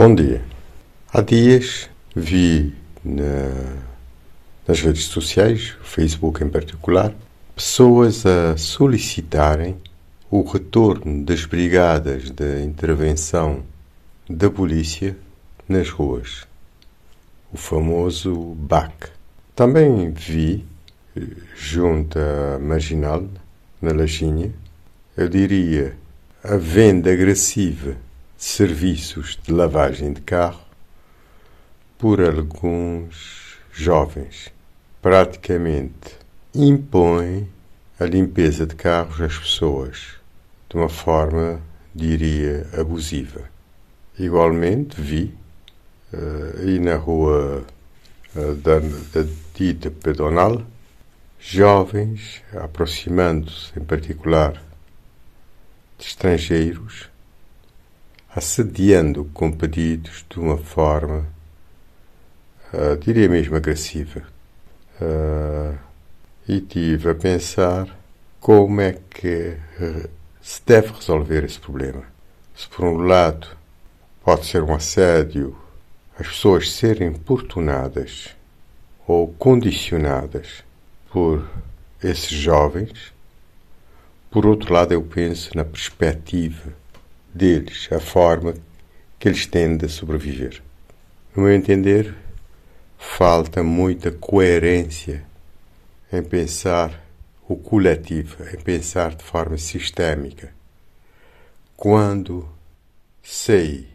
Bom dia. Há dias vi na, nas redes sociais, Facebook em particular, pessoas a solicitarem o retorno das brigadas de intervenção da polícia nas ruas, o famoso BAC. Também vi, junto à Marginal, na Lajinha, eu diria, a venda agressiva serviços de lavagem de carro por alguns jovens. Praticamente impõem a limpeza de carros às pessoas de uma forma, diria, abusiva. Igualmente vi uh, aí na rua uh, da, da dita pedonal jovens aproximando-se, em particular, de estrangeiros, assediando com pedidos de uma forma, uh, diria mesmo agressiva. Uh, e tive a pensar como é que uh, se deve resolver esse problema. Se, por um lado, pode ser um assédio, as pessoas serem importunadas ou condicionadas por esses jovens, por outro lado, eu penso na perspectiva deles, a forma que eles têm de sobreviver. No meu entender, falta muita coerência em pensar o coletivo, em pensar de forma sistémica. Quando sei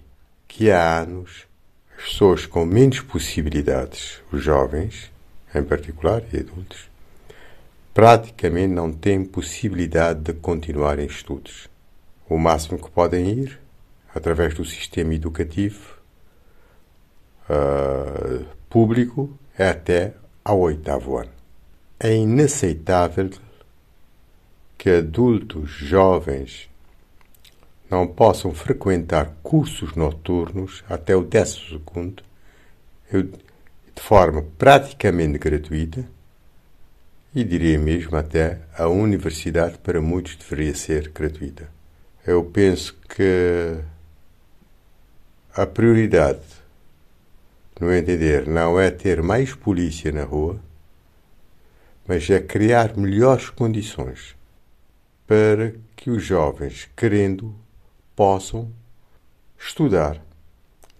que há anos as pessoas com menos possibilidades, os jovens em particular e adultos, praticamente não têm possibilidade de continuar em estudos. O máximo que podem ir, através do sistema educativo uh, público, é até ao oitavo ano. É inaceitável que adultos jovens não possam frequentar cursos noturnos até o décimo segundo, de forma praticamente gratuita, e diria mesmo até a universidade para muitos deveria ser gratuita. Eu penso que a prioridade, no entender, não é ter mais polícia na rua, mas é criar melhores condições para que os jovens, querendo, possam estudar,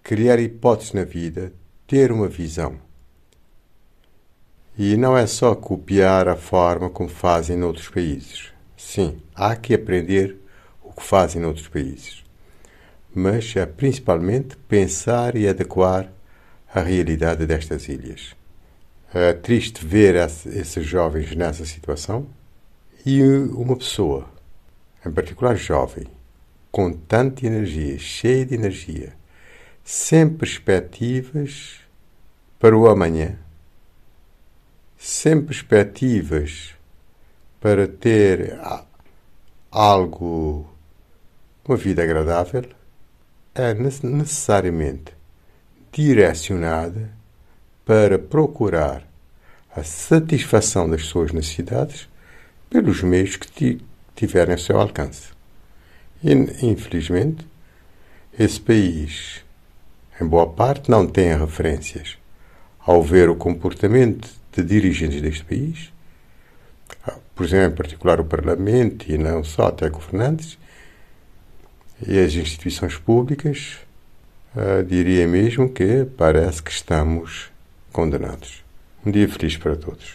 criar hipóteses na vida, ter uma visão. E não é só copiar a forma como fazem noutros países. Sim, há que aprender o que fazem noutros países. Mas é principalmente pensar e adequar a realidade destas ilhas. É triste ver esses jovens nessa situação e uma pessoa, em particular jovem, com tanta energia, cheia de energia, sem perspectivas para o amanhã, sem perspectivas para ter algo, uma vida agradável, é necessariamente direcionada para procurar a satisfação das suas necessidades pelos meios que tiverem a seu alcance. E, infelizmente, esse país, em boa parte, não tem referências ao ver o comportamento de dirigentes deste país, por exemplo, em particular o Parlamento e não só, até governantes, e as instituições públicas, uh, diria mesmo que parece que estamos condenados. Um dia feliz para todos.